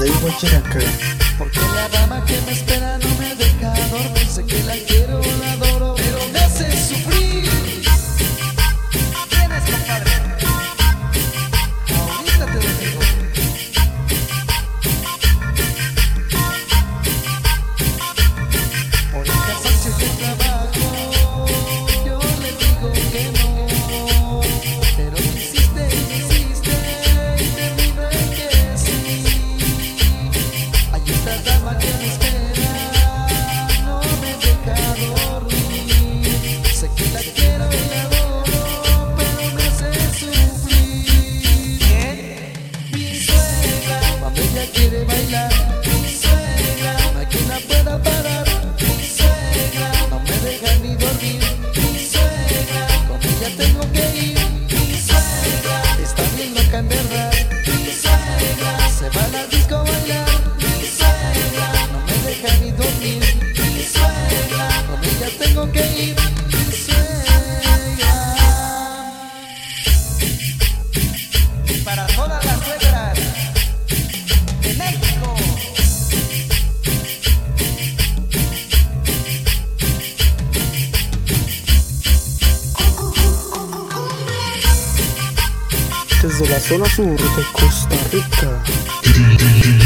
de Huachiracán. Porque la dama que me espera no me deja dormir, sé que la quiero. desde la zona sur de Costa Rica.